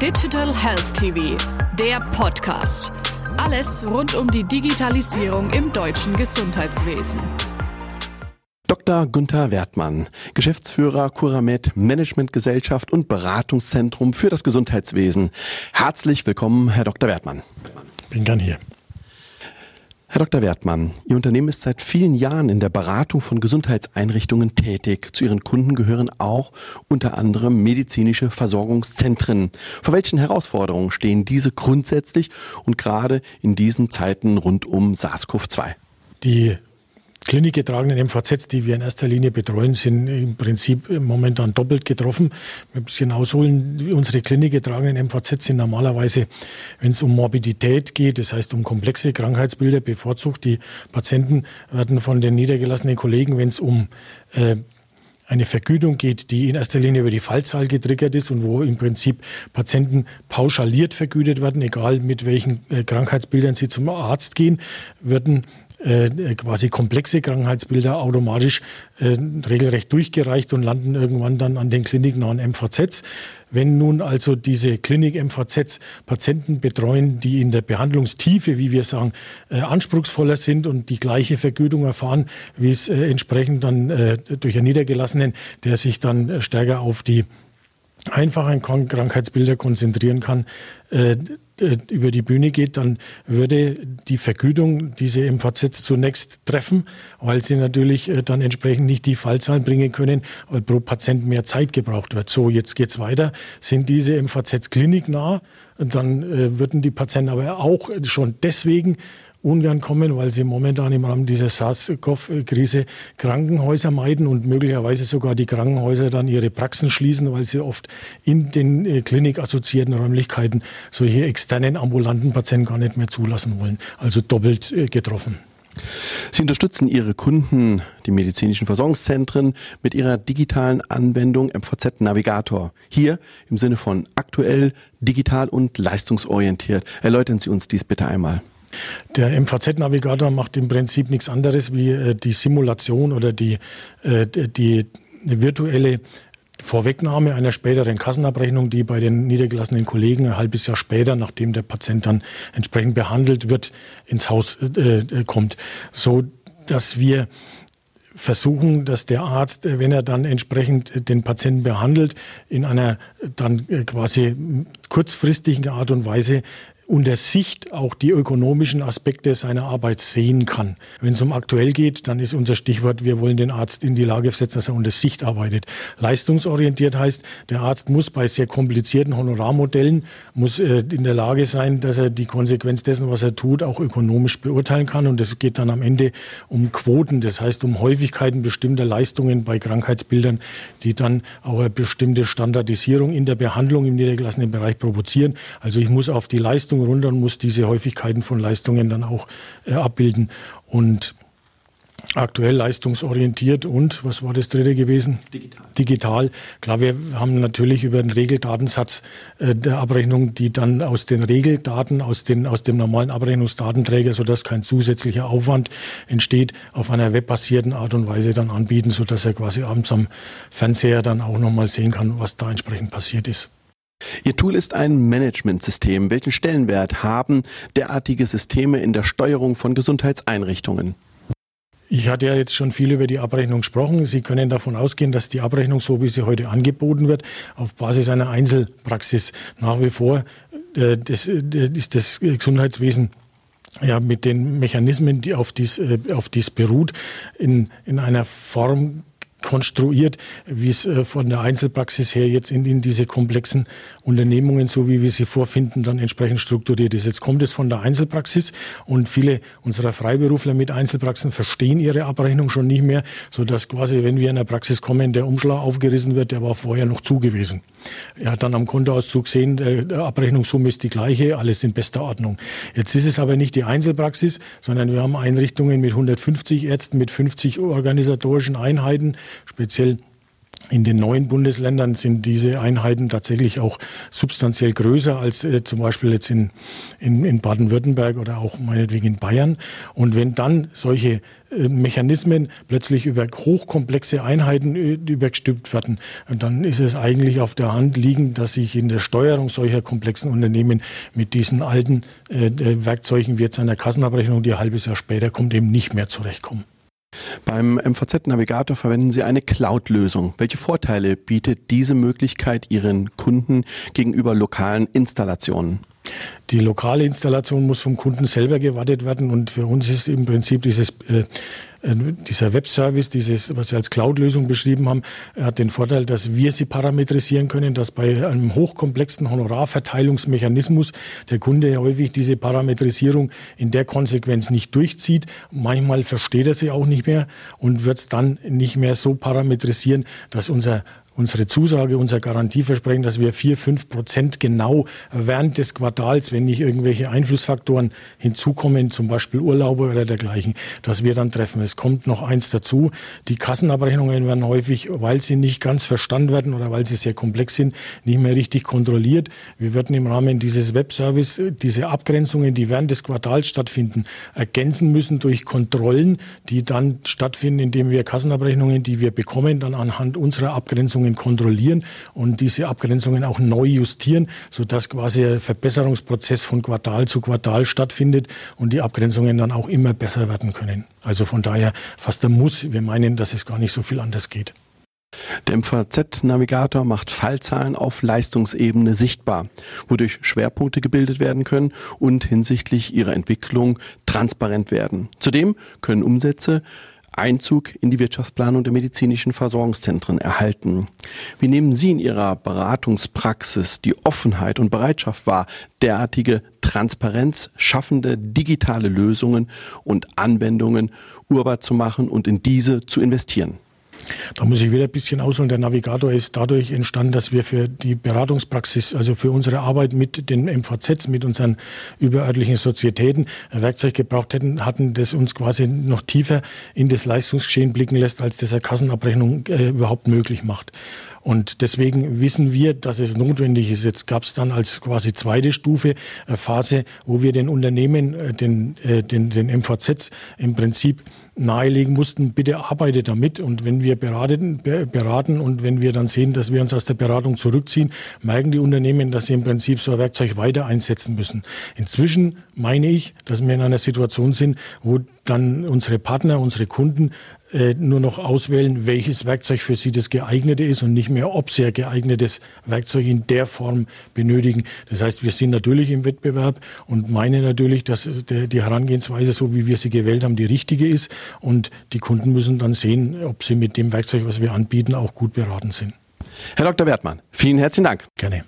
Digital Health TV, der Podcast. Alles rund um die Digitalisierung im deutschen Gesundheitswesen. Dr. Günther Wertmann, Geschäftsführer Curamed Managementgesellschaft und Beratungszentrum für das Gesundheitswesen. Herzlich willkommen, Herr Dr. Wertmann. Bin gern hier. Herr Dr. Wertmann, Ihr Unternehmen ist seit vielen Jahren in der Beratung von Gesundheitseinrichtungen tätig. Zu Ihren Kunden gehören auch unter anderem medizinische Versorgungszentren. Vor welchen Herausforderungen stehen diese grundsätzlich und gerade in diesen Zeiten rund um SARS-CoV-2? Die klinikgetragenen MVZs, die wir in erster Linie betreuen, sind im Prinzip momentan doppelt getroffen. Wir müssen ausholen, unsere klinikgetragenen MVZs sind normalerweise, wenn es um Morbidität geht, das heißt um komplexe Krankheitsbilder, bevorzugt. Die Patienten werden von den niedergelassenen Kollegen, wenn es um äh, eine Vergütung geht, die in erster Linie über die Fallzahl getriggert ist und wo im Prinzip Patienten pauschaliert vergütet werden, egal mit welchen äh, Krankheitsbildern sie zum Arzt gehen, würden äh, quasi komplexe Krankheitsbilder automatisch äh, regelrecht durchgereicht und landen irgendwann dann an den kliniknahen MVZs. Wenn nun also diese Klinik-MVZs Patienten betreuen, die in der Behandlungstiefe, wie wir sagen, äh, anspruchsvoller sind und die gleiche Vergütung erfahren, wie es äh, entsprechend dann äh, durch einen Niedergelassenen, der sich dann stärker auf die einfachen Krankheitsbilder konzentrieren kann, äh, äh, über die Bühne geht, dann würde die Vergütung diese MVZ zunächst treffen, weil sie natürlich äh, dann entsprechend nicht die Fallzahlen bringen können, weil pro Patient mehr Zeit gebraucht wird. So, jetzt geht's weiter. Sind diese MVZs kliniknah? Dann äh, würden die Patienten aber auch schon deswegen ungern kommen, weil sie momentan im Rahmen dieser SARS-CoV-Krise Krankenhäuser meiden und möglicherweise sogar die Krankenhäuser dann ihre Praxen schließen, weil sie oft in den äh, klinikassoziierten Räumlichkeiten solche externen ambulanten Patienten gar nicht mehr zulassen wollen. Also doppelt äh, getroffen. Sie unterstützen Ihre Kunden, die medizinischen Versorgungszentren, mit Ihrer digitalen Anwendung MVZ Navigator. Hier im Sinne von aktuell, digital und leistungsorientiert. Erläutern Sie uns dies bitte einmal. Der MVZ-Navigator macht im Prinzip nichts anderes wie äh, die Simulation oder die, äh, die virtuelle Vorwegnahme einer späteren Kassenabrechnung, die bei den niedergelassenen Kollegen ein halbes Jahr später, nachdem der Patient dann entsprechend behandelt wird, ins Haus äh, kommt. So dass wir versuchen, dass der Arzt, wenn er dann entsprechend den Patienten behandelt, in einer dann quasi kurzfristigen Art und Weise unter Sicht auch die ökonomischen Aspekte seiner Arbeit sehen kann. Wenn es um aktuell geht, dann ist unser Stichwort, wir wollen den Arzt in die Lage setzen, dass er unter Sicht arbeitet. Leistungsorientiert heißt, der Arzt muss bei sehr komplizierten Honorarmodellen, muss äh, in der Lage sein, dass er die Konsequenz dessen, was er tut, auch ökonomisch beurteilen kann. Und es geht dann am Ende um Quoten, das heißt um Häufigkeiten bestimmter Leistungen bei Krankheitsbildern, die dann auch eine bestimmte Standardisierung in der Behandlung im niedergelassenen Bereich provozieren. Also ich muss auf die Leistung Leistung runter und muss diese Häufigkeiten von Leistungen dann auch äh, abbilden. Und aktuell leistungsorientiert und, was war das dritte gewesen? Digital. Digital. Klar, wir haben natürlich über den Regeldatensatz äh, der Abrechnung, die dann aus den Regeldaten, aus, den, aus dem normalen Abrechnungsdatenträger, sodass kein zusätzlicher Aufwand entsteht, auf einer webbasierten Art und Weise dann anbieten, sodass er quasi abends am Fernseher dann auch nochmal sehen kann, was da entsprechend passiert ist. Ihr Tool ist ein Managementsystem. Welchen Stellenwert haben derartige Systeme in der Steuerung von Gesundheitseinrichtungen? Ich hatte ja jetzt schon viel über die Abrechnung gesprochen. Sie können davon ausgehen, dass die Abrechnung, so wie sie heute angeboten wird, auf Basis einer Einzelpraxis nach wie vor äh, das, äh, ist das Gesundheitswesen ja, mit den Mechanismen, die auf dies, äh, auf dies beruht, in, in einer Form konstruiert, wie es äh, von der Einzelpraxis her jetzt in, in diese komplexen Unternehmungen, so wie wir sie vorfinden, dann entsprechend strukturiert ist. Jetzt kommt es von der Einzelpraxis und viele unserer Freiberufler mit Einzelpraxen verstehen ihre Abrechnung schon nicht mehr, so dass quasi, wenn wir in der Praxis kommen, der Umschlag aufgerissen wird, der war vorher noch zu gewesen. Er hat dann am Kontoauszug sehen, der Abrechnungssumme ist die gleiche, alles in bester Ordnung. Jetzt ist es aber nicht die Einzelpraxis, sondern wir haben Einrichtungen mit 150 Ärzten, mit 50 organisatorischen Einheiten, speziell In den neuen Bundesländern sind diese Einheiten tatsächlich auch substanziell größer als äh, zum Beispiel jetzt in, in, in Baden-Württemberg oder auch meinetwegen in Bayern. Und wenn dann solche äh, Mechanismen plötzlich über hochkomplexe Einheiten äh, übergestülpt werden, dann ist es eigentlich auf der Hand liegend, dass sich in der Steuerung solcher komplexen Unternehmen mit diesen alten äh, Werkzeugen wie jetzt einer Kassenabrechnung, die ein halbes Jahr später kommt, eben nicht mehr zurechtkommen. Beim MVZ-Navigator verwenden Sie eine Cloud-Lösung. Welche Vorteile bietet diese Möglichkeit Ihren Kunden gegenüber lokalen Installationen? Die lokale Installation muss vom Kunden selber gewartet werden und für uns ist im Prinzip dieses äh, äh, dieser Webservice, dieses, was Sie als Cloud-Lösung beschrieben haben, hat den Vorteil, dass wir sie parametrisieren können, dass bei einem hochkomplexen Honorarverteilungsmechanismus der Kunde häufig diese Parametrisierung in der Konsequenz nicht durchzieht. Manchmal versteht er sie auch nicht mehr und wird es dann nicht mehr so parametrisieren, dass unser unsere Zusage, unser Garantieversprechen, dass wir vier, fünf Prozent genau während des Quartals, wenn nicht irgendwelche Einflussfaktoren hinzukommen, zum Beispiel Urlaube oder dergleichen, dass wir dann treffen. Es kommt noch eins dazu. Die Kassenabrechnungen werden häufig, weil sie nicht ganz verstanden werden oder weil sie sehr komplex sind, nicht mehr richtig kontrolliert. Wir werden im Rahmen dieses Webservice diese Abgrenzungen, die während des Quartals stattfinden, ergänzen müssen durch Kontrollen, die dann stattfinden, indem wir Kassenabrechnungen, die wir bekommen, dann anhand unserer Abgrenzungen Abgrenzungen kontrollieren und diese Abgrenzungen auch neu justieren, sodass quasi ein Verbesserungsprozess von Quartal zu Quartal stattfindet und die Abgrenzungen dann auch immer besser werden können. Also von daher fast ein Muss. Wir meinen, dass es gar nicht so viel anders geht. Der MVZ-Navigator macht Fallzahlen auf Leistungsebene sichtbar, wodurch Schwerpunkte gebildet werden können und hinsichtlich ihrer Entwicklung transparent werden. Zudem können Umsätze Einzug in die Wirtschaftsplanung der medizinischen Versorgungszentren erhalten. Wie nehmen Sie in Ihrer Beratungspraxis die Offenheit und Bereitschaft wahr, derartige Transparenz schaffende digitale Lösungen und Anwendungen urbar zu machen und in diese zu investieren? Da muss ich wieder ein bisschen ausholen. Der Navigator ist dadurch entstanden, dass wir für die Beratungspraxis, also für unsere Arbeit mit den MVZs, mit unseren überörtlichen Sozietäten, ein Werkzeug gebraucht hätten, hatten, das uns quasi noch tiefer in das Leistungsgeschehen blicken lässt, als das eine Kassenabrechnung äh, überhaupt möglich macht. Und deswegen wissen wir, dass es notwendig ist. Jetzt gab es dann als quasi zweite Stufe eine Phase, wo wir den Unternehmen, äh, den, äh, den, den MVZs im Prinzip nahelegen mussten, bitte arbeite damit. Und wenn wir beraten, beraten und wenn wir dann sehen, dass wir uns aus der Beratung zurückziehen, merken die Unternehmen, dass sie im Prinzip so ein Werkzeug weiter einsetzen müssen. Inzwischen meine ich, dass wir in einer Situation sind, wo dann unsere Partner, unsere Kunden nur noch auswählen, welches Werkzeug für sie das geeignete ist und nicht mehr, ob sie ein geeignetes Werkzeug in der Form benötigen. Das heißt, wir sind natürlich im Wettbewerb und meinen natürlich, dass die Herangehensweise, so wie wir sie gewählt haben, die richtige ist. Und die Kunden müssen dann sehen, ob sie mit dem Werkzeug, was wir anbieten, auch gut beraten sind. Herr Dr. Wertmann, vielen herzlichen Dank. Gerne.